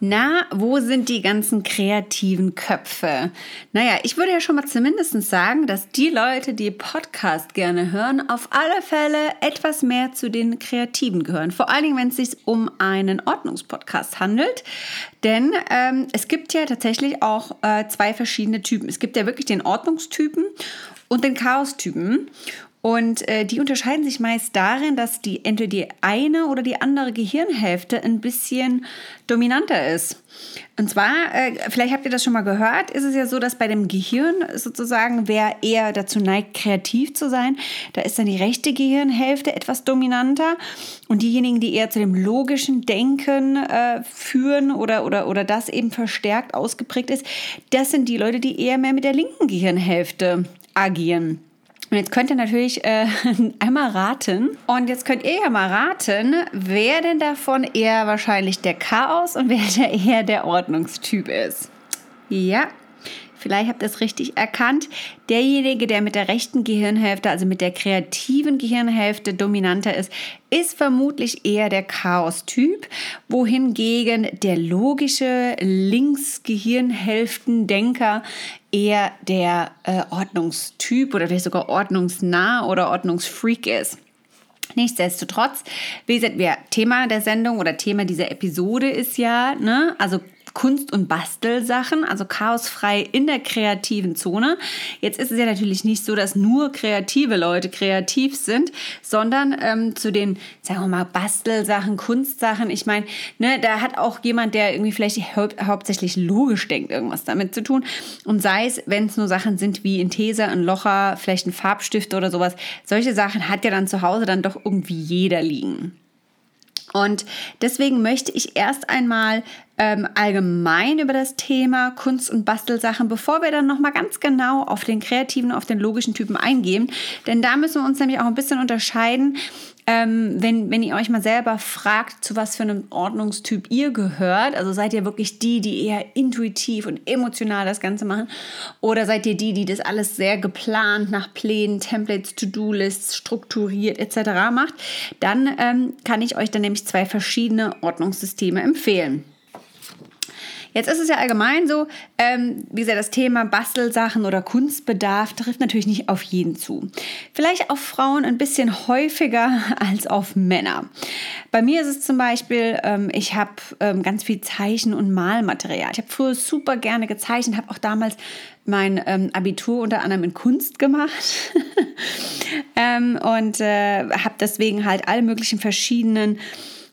Na, wo sind die ganzen kreativen Köpfe? Naja, ich würde ja schon mal zumindest sagen, dass die Leute, die Podcast gerne hören, auf alle Fälle etwas mehr zu den Kreativen gehören. Vor allen Dingen, wenn es sich um einen Ordnungspodcast handelt. Denn ähm, es gibt ja tatsächlich auch äh, zwei verschiedene Typen. Es gibt ja wirklich den Ordnungstypen und den Chaostypen. Und äh, die unterscheiden sich meist darin, dass die entweder die eine oder die andere Gehirnhälfte ein bisschen dominanter ist. Und zwar, äh, vielleicht habt ihr das schon mal gehört, ist es ja so, dass bei dem Gehirn sozusagen, wer eher dazu neigt, kreativ zu sein, da ist dann die rechte Gehirnhälfte etwas dominanter. Und diejenigen, die eher zu dem logischen Denken äh, führen oder, oder, oder das eben verstärkt ausgeprägt ist, das sind die Leute, die eher mehr mit der linken Gehirnhälfte agieren. Und jetzt könnt ihr natürlich äh, einmal raten. Und jetzt könnt ihr ja mal raten, wer denn davon eher wahrscheinlich der Chaos und wer der eher der Ordnungstyp ist. Ja, vielleicht habt ihr es richtig erkannt, derjenige, der mit der rechten Gehirnhälfte, also mit der kreativen Gehirnhälfte dominanter ist, ist vermutlich eher der Chaos-Typ, wohingegen der logische Linksgehirnhälften-Denker eher der äh, Ordnungstyp oder vielleicht sogar ordnungsnah oder ordnungsfreak ist. Nichtsdestotrotz, wie gesagt, wir, Thema der Sendung oder Thema dieser Episode ist ja, ne, also Kunst- und Bastelsachen, also chaosfrei in der kreativen Zone. Jetzt ist es ja natürlich nicht so, dass nur kreative Leute kreativ sind, sondern ähm, zu den, sagen wir mal, Bastelsachen, Kunstsachen, ich meine, ne, da hat auch jemand, der irgendwie vielleicht hau hauptsächlich logisch denkt, irgendwas damit zu tun. Und sei es, wenn es nur Sachen sind wie ein Teser, ein Locher, vielleicht ein Farbstift oder sowas, solche Sachen hat ja dann zu Hause dann doch irgendwie jeder liegen. Und deswegen möchte ich erst einmal ähm, allgemein über das Thema Kunst- und Bastelsachen, bevor wir dann nochmal ganz genau auf den kreativen, auf den logischen Typen eingehen. Denn da müssen wir uns nämlich auch ein bisschen unterscheiden, ähm, wenn, wenn ihr euch mal selber fragt, zu was für einem Ordnungstyp ihr gehört. Also seid ihr wirklich die, die eher intuitiv und emotional das Ganze machen? Oder seid ihr die, die das alles sehr geplant nach Plänen, Templates, To-Do-Lists, strukturiert etc. macht? Dann ähm, kann ich euch dann nämlich zwei verschiedene Ordnungssysteme empfehlen. Jetzt ist es ja allgemein so, ähm, wie gesagt, das Thema Bastelsachen oder Kunstbedarf trifft natürlich nicht auf jeden zu. Vielleicht auf Frauen ein bisschen häufiger als auf Männer. Bei mir ist es zum Beispiel, ähm, ich habe ähm, ganz viel Zeichen- und Malmaterial. Ich habe früher super gerne gezeichnet, habe auch damals mein ähm, Abitur unter anderem in Kunst gemacht ähm, und äh, habe deswegen halt alle möglichen verschiedenen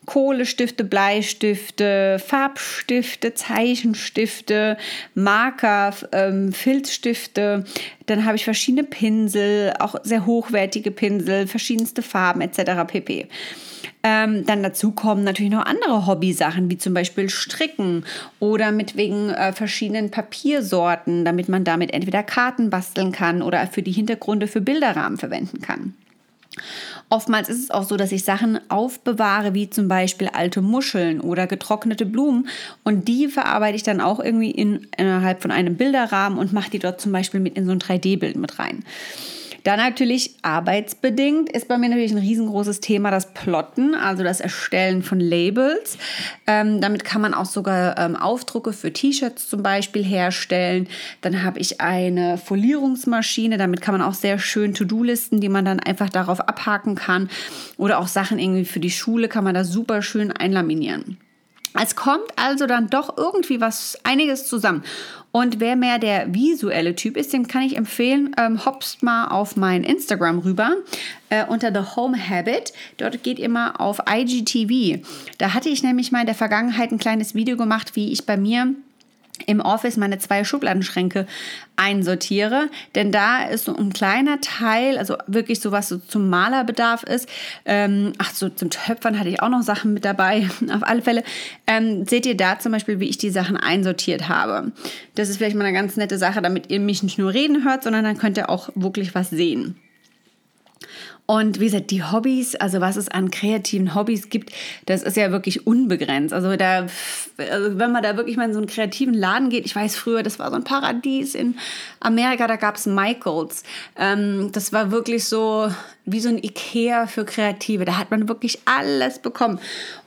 Kohlestifte, Bleistifte, Farbstifte, Zeichenstifte, Marker, ähm, Filzstifte. Dann habe ich verschiedene Pinsel, auch sehr hochwertige Pinsel, verschiedenste Farben etc. pp. Ähm, dann dazu kommen natürlich noch andere Hobbysachen, wie zum Beispiel Stricken oder mit wegen äh, verschiedenen Papiersorten, damit man damit entweder Karten basteln kann oder für die Hintergründe für Bilderrahmen verwenden kann. Oftmals ist es auch so, dass ich Sachen aufbewahre, wie zum Beispiel alte Muscheln oder getrocknete Blumen. Und die verarbeite ich dann auch irgendwie in, innerhalb von einem Bilderrahmen und mache die dort zum Beispiel mit in so ein 3D-Bild mit rein. Dann natürlich arbeitsbedingt ist bei mir natürlich ein riesengroßes Thema das Plotten, also das Erstellen von Labels. Ähm, damit kann man auch sogar ähm, Aufdrucke für T-Shirts zum Beispiel herstellen. Dann habe ich eine Folierungsmaschine, damit kann man auch sehr schön To-Do-Listen, die man dann einfach darauf abhaken kann. Oder auch Sachen irgendwie für die Schule kann man da super schön einlaminieren. Es kommt also dann doch irgendwie was, einiges zusammen. Und wer mehr der visuelle Typ ist, dem kann ich empfehlen, ähm, hopst mal auf mein Instagram rüber äh, unter The Home Habit. Dort geht ihr mal auf IGTV. Da hatte ich nämlich mal in der Vergangenheit ein kleines Video gemacht, wie ich bei mir im Office meine zwei Schubladenschränke einsortiere, denn da ist so ein kleiner Teil, also wirklich so was so zum Malerbedarf ist. Ähm, ach so, zum Töpfern hatte ich auch noch Sachen mit dabei. Auf alle Fälle ähm, seht ihr da zum Beispiel, wie ich die Sachen einsortiert habe. Das ist vielleicht mal eine ganz nette Sache, damit ihr mich nicht nur reden hört, sondern dann könnt ihr auch wirklich was sehen. Und wie gesagt, die Hobbys, also was es an kreativen Hobbys gibt, das ist ja wirklich unbegrenzt. Also da, also wenn man da wirklich mal in so einen kreativen Laden geht, ich weiß früher, das war so ein Paradies in Amerika, da gab es Michaels. Ähm, das war wirklich so wie so ein Ikea für Kreative. Da hat man wirklich alles bekommen.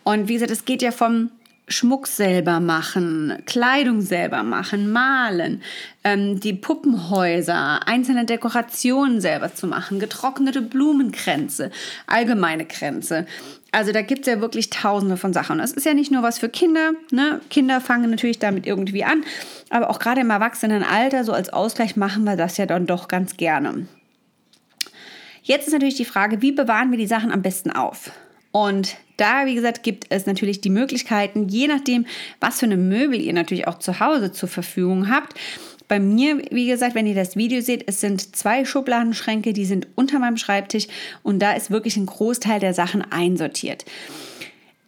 Und wie gesagt, es geht ja vom Schmuck selber machen, Kleidung selber machen, malen, ähm, die Puppenhäuser, einzelne Dekorationen selber zu machen, getrocknete Blumenkränze, allgemeine Kränze. Also da gibt es ja wirklich tausende von Sachen. Und das ist ja nicht nur was für Kinder. Ne? Kinder fangen natürlich damit irgendwie an, aber auch gerade im Erwachsenenalter, so als Ausgleich machen wir das ja dann doch ganz gerne. Jetzt ist natürlich die Frage, wie bewahren wir die Sachen am besten auf? Und da, wie gesagt, gibt es natürlich die Möglichkeiten, je nachdem, was für eine Möbel ihr natürlich auch zu Hause zur Verfügung habt. Bei mir, wie gesagt, wenn ihr das Video seht, es sind zwei Schubladenschränke, die sind unter meinem Schreibtisch und da ist wirklich ein Großteil der Sachen einsortiert.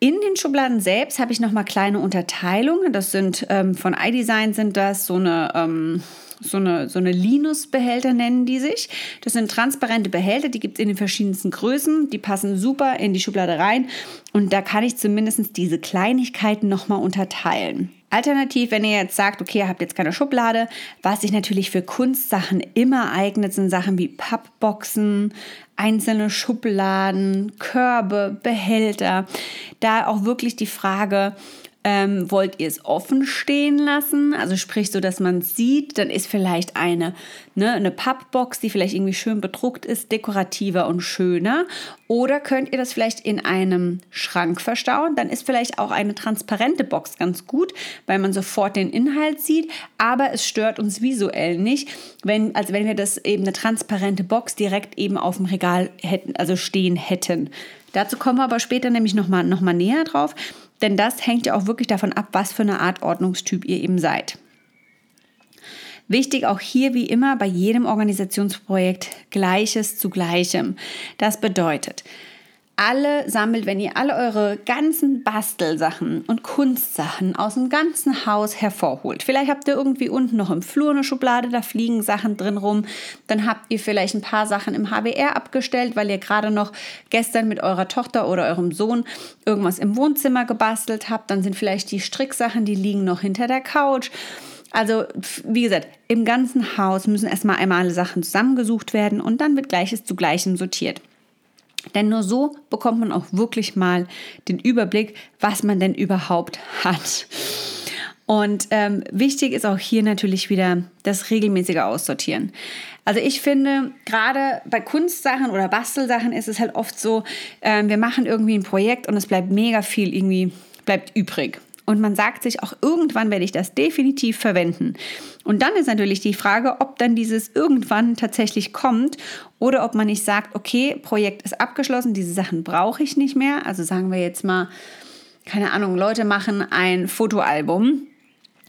In den Schubladen selbst habe ich nochmal kleine Unterteilungen. Das sind ähm, von iDesign sind das so eine ähm, so eine, so eine Linus-Behälter nennen die sich. Das sind transparente Behälter, die gibt es in den verschiedensten Größen. Die passen super in die Schublade rein. Und da kann ich zumindest diese Kleinigkeiten nochmal unterteilen. Alternativ, wenn ihr jetzt sagt, okay, ihr habt jetzt keine Schublade, was sich natürlich für Kunstsachen immer eignet, sind Sachen wie Pappboxen, einzelne Schubladen, Körbe, Behälter. Da auch wirklich die Frage, ähm, wollt ihr es offen stehen lassen? Also sprich so, dass man sieht. Dann ist vielleicht eine, ne, eine Pappbox, die vielleicht irgendwie schön bedruckt ist, dekorativer und schöner. Oder könnt ihr das vielleicht in einem Schrank verstauen? Dann ist vielleicht auch eine transparente Box ganz gut, weil man sofort den Inhalt sieht. Aber es stört uns visuell nicht, wenn, als wenn wir das eben eine transparente Box direkt eben auf dem Regal hätten, also stehen hätten. Dazu kommen wir aber später nämlich nochmal noch mal näher drauf. Denn das hängt ja auch wirklich davon ab, was für eine Art Ordnungstyp ihr eben seid. Wichtig auch hier wie immer bei jedem Organisationsprojekt Gleiches zu Gleichem. Das bedeutet, alle sammelt, wenn ihr alle eure ganzen Bastelsachen und Kunstsachen aus dem ganzen Haus hervorholt. Vielleicht habt ihr irgendwie unten noch im Flur eine Schublade, da fliegen Sachen drin rum. Dann habt ihr vielleicht ein paar Sachen im HBR abgestellt, weil ihr gerade noch gestern mit eurer Tochter oder eurem Sohn irgendwas im Wohnzimmer gebastelt habt. Dann sind vielleicht die Stricksachen, die liegen noch hinter der Couch. Also, wie gesagt, im ganzen Haus müssen erstmal einmal alle Sachen zusammengesucht werden und dann wird Gleiches zu Gleichem sortiert. Denn nur so bekommt man auch wirklich mal den Überblick, was man denn überhaupt hat. Und ähm, wichtig ist auch hier natürlich wieder das regelmäßige Aussortieren. Also ich finde, gerade bei Kunstsachen oder Bastelsachen ist es halt oft so, ähm, wir machen irgendwie ein Projekt und es bleibt mega viel irgendwie, bleibt übrig. Und man sagt sich, auch irgendwann werde ich das definitiv verwenden. Und dann ist natürlich die Frage, ob dann dieses irgendwann tatsächlich kommt oder ob man nicht sagt, okay, Projekt ist abgeschlossen, diese Sachen brauche ich nicht mehr. Also sagen wir jetzt mal, keine Ahnung, Leute machen ein Fotoalbum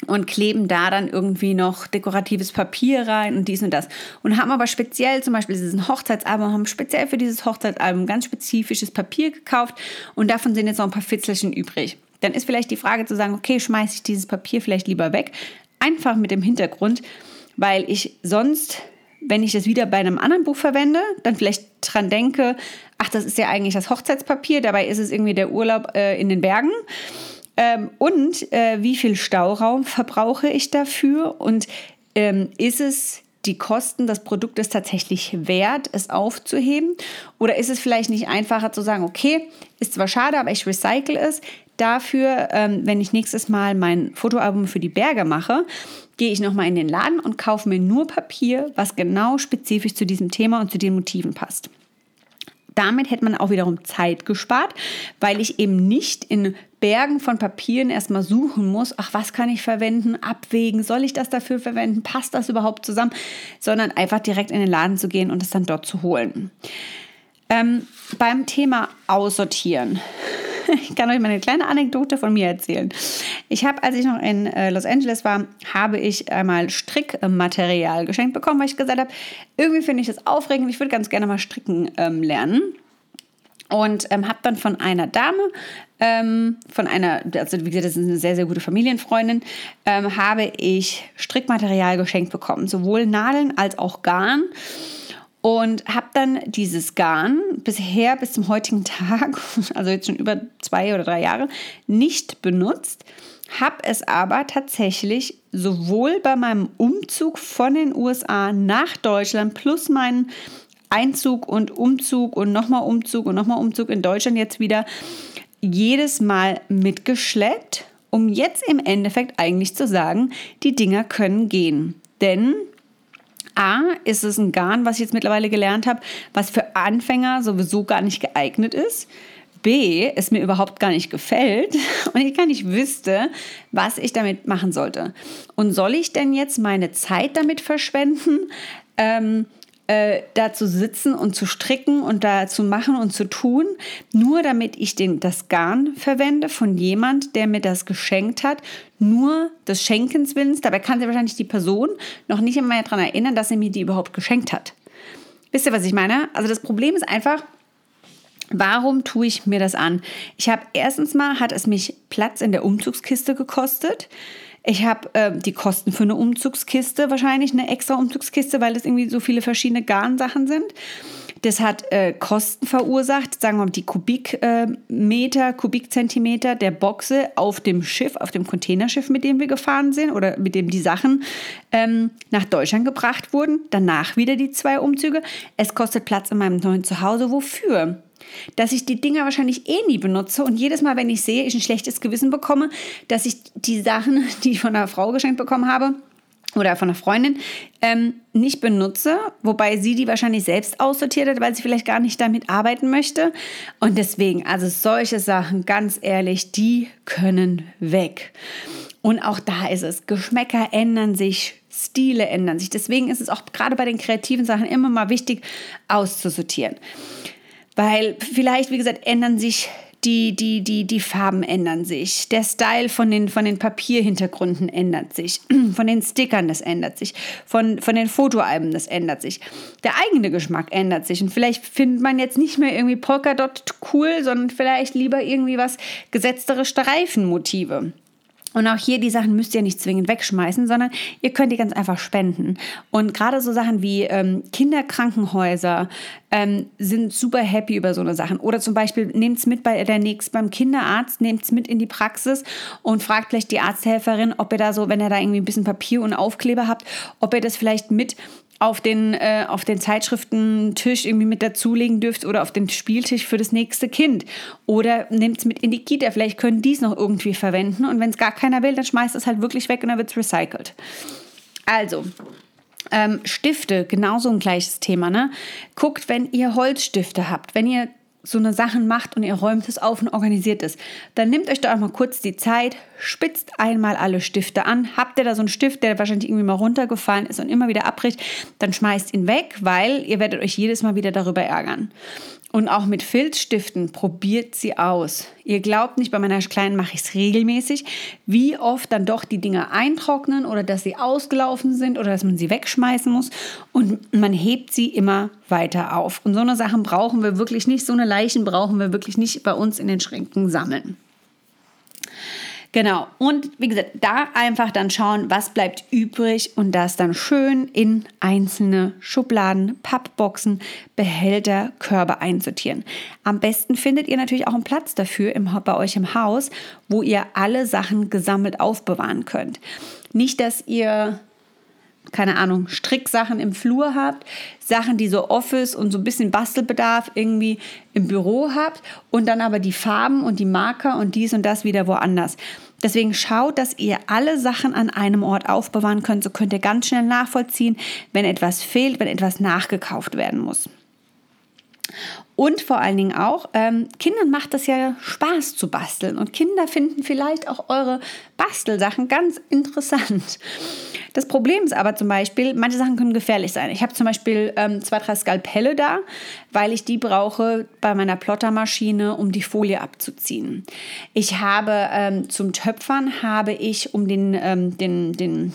und kleben da dann irgendwie noch dekoratives Papier rein und dies und das. Und haben aber speziell zum Beispiel dieses Hochzeitsalbum, haben speziell für dieses Hochzeitsalbum ganz spezifisches Papier gekauft und davon sind jetzt noch ein paar Fitzelchen übrig dann ist vielleicht die Frage zu sagen, okay, schmeiße ich dieses Papier vielleicht lieber weg. Einfach mit dem Hintergrund, weil ich sonst, wenn ich das wieder bei einem anderen Buch verwende, dann vielleicht dran denke, ach, das ist ja eigentlich das Hochzeitspapier, dabei ist es irgendwie der Urlaub äh, in den Bergen. Ähm, und äh, wie viel Stauraum verbrauche ich dafür? Und ähm, ist es die Kosten des Produktes tatsächlich wert, es aufzuheben? Oder ist es vielleicht nicht einfacher zu sagen, okay, ist zwar schade, aber ich recycle es, dafür, ähm, wenn ich nächstes Mal mein Fotoalbum für die Berge mache, gehe ich nochmal in den Laden und kaufe mir nur Papier, was genau spezifisch zu diesem Thema und zu den Motiven passt. Damit hätte man auch wiederum Zeit gespart, weil ich eben nicht in Bergen von Papieren erstmal suchen muss, ach, was kann ich verwenden, abwägen, soll ich das dafür verwenden, passt das überhaupt zusammen, sondern einfach direkt in den Laden zu gehen und es dann dort zu holen. Ähm, beim Thema Aussortieren ich kann euch mal eine kleine Anekdote von mir erzählen. Ich habe, als ich noch in äh, Los Angeles war, habe ich einmal Strickmaterial geschenkt bekommen, weil ich gesagt habe, irgendwie finde ich das aufregend, ich würde ganz gerne mal stricken ähm, lernen. Und ähm, habe dann von einer Dame, ähm, von einer, also wie gesagt, das ist eine sehr, sehr gute Familienfreundin, ähm, habe ich Strickmaterial geschenkt bekommen. Sowohl Nadeln als auch Garn und habe dann dieses Garn bisher bis zum heutigen Tag, also jetzt schon über zwei oder drei Jahre, nicht benutzt, habe es aber tatsächlich sowohl bei meinem Umzug von den USA nach Deutschland plus meinen Einzug und Umzug und nochmal Umzug und nochmal Umzug in Deutschland jetzt wieder jedes Mal mitgeschleppt, um jetzt im Endeffekt eigentlich zu sagen, die Dinger können gehen. Denn A, ist es ein Garn, was ich jetzt mittlerweile gelernt habe, was für Anfänger sowieso gar nicht geeignet ist. B, es mir überhaupt gar nicht gefällt und ich gar nicht wüsste, was ich damit machen sollte. Und soll ich denn jetzt meine Zeit damit verschwenden, ähm, äh, da zu sitzen und zu stricken und da zu machen und zu tun, nur damit ich den, das Garn verwende von jemand, der mir das geschenkt hat, nur des Schenkens Willens. Dabei kann sich wahrscheinlich die Person noch nicht einmal daran erinnern, dass er mir die überhaupt geschenkt hat. Wisst ihr, was ich meine? Also das Problem ist einfach, Warum tue ich mir das an? Ich habe erstens mal, hat es mich Platz in der Umzugskiste gekostet. Ich habe äh, die Kosten für eine Umzugskiste, wahrscheinlich eine extra Umzugskiste, weil das irgendwie so viele verschiedene Garnsachen sind. Das hat äh, Kosten verursacht, sagen wir mal die Kubikmeter, äh, Kubikzentimeter der Boxe auf dem Schiff, auf dem Containerschiff, mit dem wir gefahren sind oder mit dem die Sachen ähm, nach Deutschland gebracht wurden. Danach wieder die zwei Umzüge. Es kostet Platz in meinem neuen Zuhause. Wofür? Dass ich die Dinger wahrscheinlich eh nie benutze und jedes Mal, wenn ich sehe, ich ein schlechtes Gewissen bekomme, dass ich die Sachen, die ich von einer Frau geschenkt bekommen habe, oder von einer Freundin ähm, nicht benutze, wobei sie die wahrscheinlich selbst aussortiert hat, weil sie vielleicht gar nicht damit arbeiten möchte. Und deswegen, also solche Sachen, ganz ehrlich, die können weg. Und auch da ist es, Geschmäcker ändern sich, Stile ändern sich. Deswegen ist es auch gerade bei den kreativen Sachen immer mal wichtig, auszusortieren. Weil vielleicht, wie gesagt, ändern sich die, die, die, die Farben ändern sich. Der Style von den, von den Papierhintergründen ändert sich. Von den Stickern, das ändert sich. Von, von den Fotoalben, das ändert sich. Der eigene Geschmack ändert sich. Und vielleicht findet man jetzt nicht mehr irgendwie Polkadot cool, sondern vielleicht lieber irgendwie was gesetztere Streifenmotive. Und auch hier, die Sachen müsst ihr nicht zwingend wegschmeißen, sondern ihr könnt die ganz einfach spenden. Und gerade so Sachen wie ähm, Kinderkrankenhäuser ähm, sind super happy über so eine Sachen. Oder zum Beispiel nehmt es mit bei der nächsten, beim Kinderarzt, nehmt es mit in die Praxis und fragt vielleicht die Arzthelferin, ob ihr da so, wenn ihr da irgendwie ein bisschen Papier und Aufkleber habt, ob ihr das vielleicht mit auf den, äh, auf den Zeitschriftentisch irgendwie mit dazulegen dürft oder auf den Spieltisch für das nächste Kind. Oder nehmt es mit in die Kita. Vielleicht können die es noch irgendwie verwenden. Und wenn es gar keiner will, dann schmeißt es halt wirklich weg und dann wird es recycelt. Also, ähm, Stifte, genauso ein gleiches Thema. Ne? Guckt, wenn ihr Holzstifte habt, wenn ihr so eine Sachen macht und ihr räumt es auf und organisiert es, dann nehmt euch da auch mal kurz die Zeit, spitzt einmal alle Stifte an. Habt ihr da so einen Stift, der wahrscheinlich irgendwie mal runtergefallen ist und immer wieder abbricht, dann schmeißt ihn weg, weil ihr werdet euch jedes Mal wieder darüber ärgern. Und auch mit Filzstiften probiert sie aus. Ihr glaubt nicht, bei meiner Kleinen mache ich es regelmäßig, wie oft dann doch die Dinge eintrocknen oder dass sie ausgelaufen sind oder dass man sie wegschmeißen muss. Und man hebt sie immer weiter auf. Und so eine Sachen brauchen wir wirklich nicht, so eine Leichen brauchen wir wirklich nicht bei uns in den Schränken sammeln. Genau. Und wie gesagt, da einfach dann schauen, was bleibt übrig und das dann schön in einzelne Schubladen, Pappboxen, Behälter, Körbe einsortieren. Am besten findet ihr natürlich auch einen Platz dafür im, bei euch im Haus, wo ihr alle Sachen gesammelt aufbewahren könnt. Nicht, dass ihr keine Ahnung, Stricksachen im Flur habt, Sachen, die so Office und so ein bisschen Bastelbedarf irgendwie im Büro habt und dann aber die Farben und die Marker und dies und das wieder woanders. Deswegen schaut, dass ihr alle Sachen an einem Ort aufbewahren könnt. So könnt ihr ganz schnell nachvollziehen, wenn etwas fehlt, wenn etwas nachgekauft werden muss. Und vor allen Dingen auch, ähm, Kindern macht es ja Spaß zu basteln. Und Kinder finden vielleicht auch eure Bastelsachen ganz interessant. Das Problem ist aber zum Beispiel, manche Sachen können gefährlich sein. Ich habe zum Beispiel ähm, zwei, drei Skalpelle da, weil ich die brauche bei meiner Plottermaschine, um die Folie abzuziehen. Ich habe ähm, zum Töpfern habe ich um den, ähm, den, den,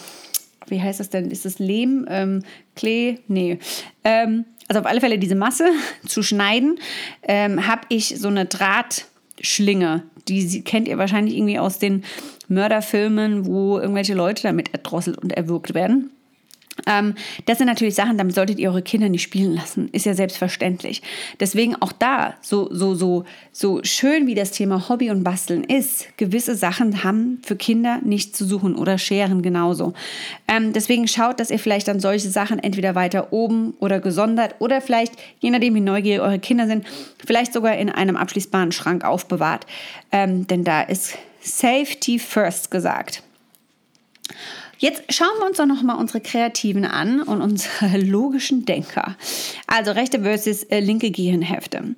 wie heißt das denn? Ist das Lehm? Ähm, Klee? Nee. Ähm, also auf alle Fälle diese Masse zu schneiden, ähm, habe ich so eine Drahtschlinge. Die kennt ihr wahrscheinlich irgendwie aus den Mörderfilmen, wo irgendwelche Leute damit erdrosselt und erwürgt werden. Ähm, das sind natürlich Sachen, damit solltet ihr eure Kinder nicht spielen lassen. Ist ja selbstverständlich. Deswegen auch da, so, so, so, so schön wie das Thema Hobby und Basteln ist, gewisse Sachen haben für Kinder nicht zu suchen oder Scheren genauso. Ähm, deswegen schaut, dass ihr vielleicht dann solche Sachen entweder weiter oben oder gesondert oder vielleicht, je nachdem wie neugierig eure Kinder sind, vielleicht sogar in einem abschließbaren Schrank aufbewahrt. Ähm, denn da ist Safety First gesagt. Jetzt schauen wir uns doch noch mal unsere Kreativen an und unsere logischen Denker. Also rechte versus äh, linke Gehirnhälfte.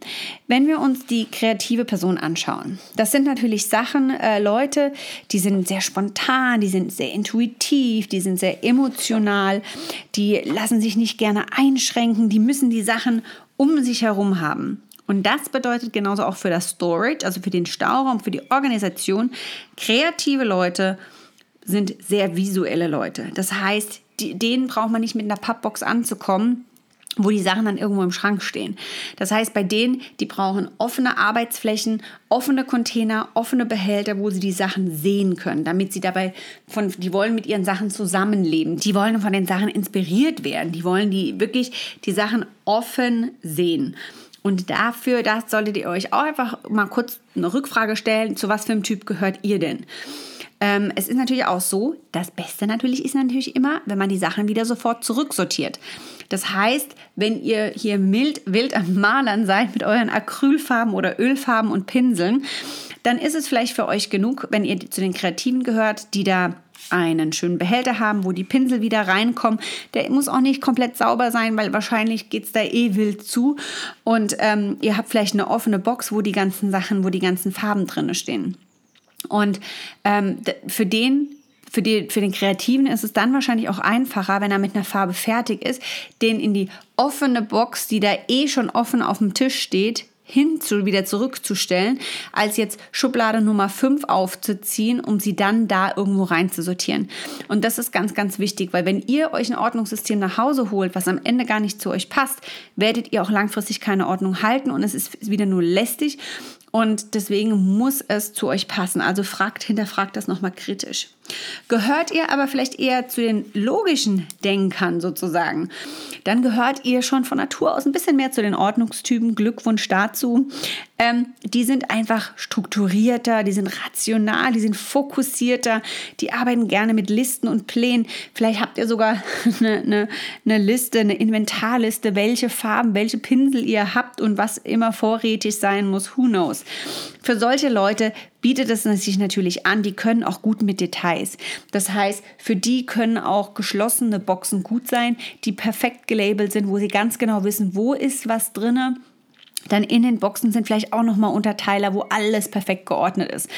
Wenn wir uns die kreative Person anschauen, das sind natürlich Sachen, äh, Leute, die sind sehr spontan, die sind sehr intuitiv, die sind sehr emotional, die lassen sich nicht gerne einschränken, die müssen die Sachen um sich herum haben. Und das bedeutet genauso auch für das Storage, also für den Stauraum, für die Organisation, kreative Leute sind sehr visuelle Leute. Das heißt, die, denen braucht man nicht mit einer Pappbox anzukommen, wo die Sachen dann irgendwo im Schrank stehen. Das heißt, bei denen, die brauchen offene Arbeitsflächen, offene Container, offene Behälter, wo sie die Sachen sehen können, damit sie dabei von, die wollen mit ihren Sachen zusammenleben. Die wollen von den Sachen inspiriert werden. Die wollen die wirklich die Sachen offen sehen. Und dafür, das solltet ihr euch auch einfach mal kurz eine Rückfrage stellen, zu was für einem Typ gehört ihr denn? Ähm, es ist natürlich auch so, das Beste natürlich ist natürlich immer, wenn man die Sachen wieder sofort zurücksortiert. Das heißt, wenn ihr hier mild, wild am Malern seid mit euren Acrylfarben oder Ölfarben und Pinseln, dann ist es vielleicht für euch genug, wenn ihr zu den Kreativen gehört, die da einen schönen Behälter haben, wo die Pinsel wieder reinkommen. Der muss auch nicht komplett sauber sein, weil wahrscheinlich geht es da eh wild zu. Und ähm, ihr habt vielleicht eine offene Box, wo die ganzen Sachen, wo die ganzen Farben drin stehen. Und ähm, für den für, die, für den Kreativen ist es dann wahrscheinlich auch einfacher, wenn er mit einer Farbe fertig ist, den in die offene Box, die da eh schon offen auf dem Tisch steht, hin zu, wieder zurückzustellen, als jetzt Schublade Nummer 5 aufzuziehen, um sie dann da irgendwo reinzusortieren. Und das ist ganz, ganz wichtig, weil wenn ihr euch ein Ordnungssystem nach Hause holt, was am Ende gar nicht zu euch passt, werdet ihr auch langfristig keine Ordnung halten und es ist wieder nur lästig und deswegen muss es zu euch passen. Also fragt, hinterfragt das nochmal kritisch. Gehört ihr aber vielleicht eher zu den logischen Denkern sozusagen, dann gehört ihr schon von Natur aus ein bisschen mehr zu den Ordnungstypen. Glückwunsch dazu. Ähm, die sind einfach strukturierter, die sind rational, die sind fokussierter, die arbeiten gerne mit Listen und Plänen. Vielleicht habt ihr sogar eine, eine, eine Liste, eine Inventarliste, welche Farben, welche Pinsel ihr habt und was immer vorrätig sein muss. Who knows? Für solche Leute bietet es sich natürlich an, die können auch gut mit Details. Das heißt, für die können auch geschlossene Boxen gut sein, die perfekt gelabelt sind, wo sie ganz genau wissen, wo ist was drinne. Dann in den Boxen sind vielleicht auch nochmal Unterteiler, wo alles perfekt geordnet ist.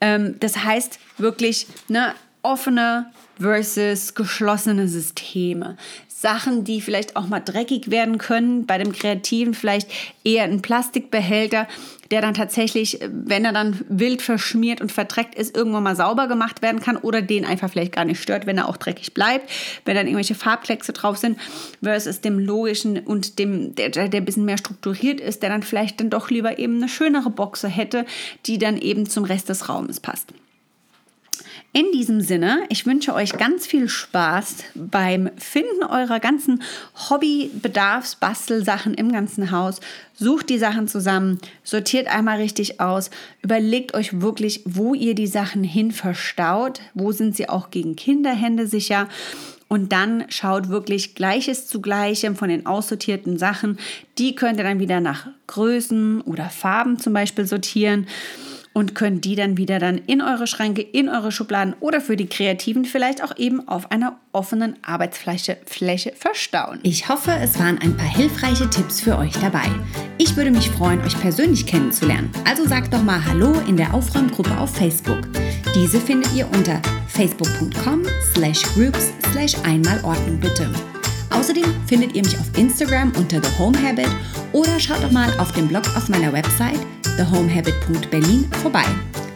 Ähm, das heißt wirklich ne, offene versus geschlossene Systeme. Sachen, die vielleicht auch mal dreckig werden können. Bei dem Kreativen vielleicht eher ein Plastikbehälter, der dann tatsächlich, wenn er dann wild verschmiert und verdreckt ist, irgendwann mal sauber gemacht werden kann oder den einfach vielleicht gar nicht stört, wenn er auch dreckig bleibt, wenn dann irgendwelche Farbkleckse drauf sind, versus dem logischen und dem, der, der ein bisschen mehr strukturiert ist, der dann vielleicht dann doch lieber eben eine schönere Boxe hätte, die dann eben zum Rest des Raumes passt. In diesem Sinne, ich wünsche euch ganz viel Spaß beim Finden eurer ganzen Hobby-Bedarfs-Bastelsachen im ganzen Haus. Sucht die Sachen zusammen, sortiert einmal richtig aus, überlegt euch wirklich, wo ihr die Sachen hin verstaut, wo sind sie auch gegen Kinderhände sicher. Und dann schaut wirklich Gleiches zu Gleichem von den aussortierten Sachen. Die könnt ihr dann wieder nach Größen oder Farben zum Beispiel sortieren. Und könnt die dann wieder dann in eure Schränke, in eure Schubladen oder für die Kreativen vielleicht auch eben auf einer offenen Arbeitsfläche Fläche verstauen. Ich hoffe, es waren ein paar hilfreiche Tipps für euch dabei. Ich würde mich freuen, euch persönlich kennenzulernen. Also sagt doch mal Hallo in der Aufräumgruppe auf Facebook. Diese findet ihr unter facebook.com slash groups slash einmal Ordnung bitte. Außerdem findet ihr mich auf Instagram unter The Home Habit oder schaut doch mal auf dem Blog auf meiner Website thehomehabit.berlin vorbei.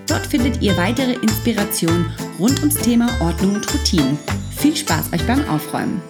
Dort findet ihr weitere Inspirationen rund ums Thema Ordnung und Routinen. Viel Spaß euch beim Aufräumen!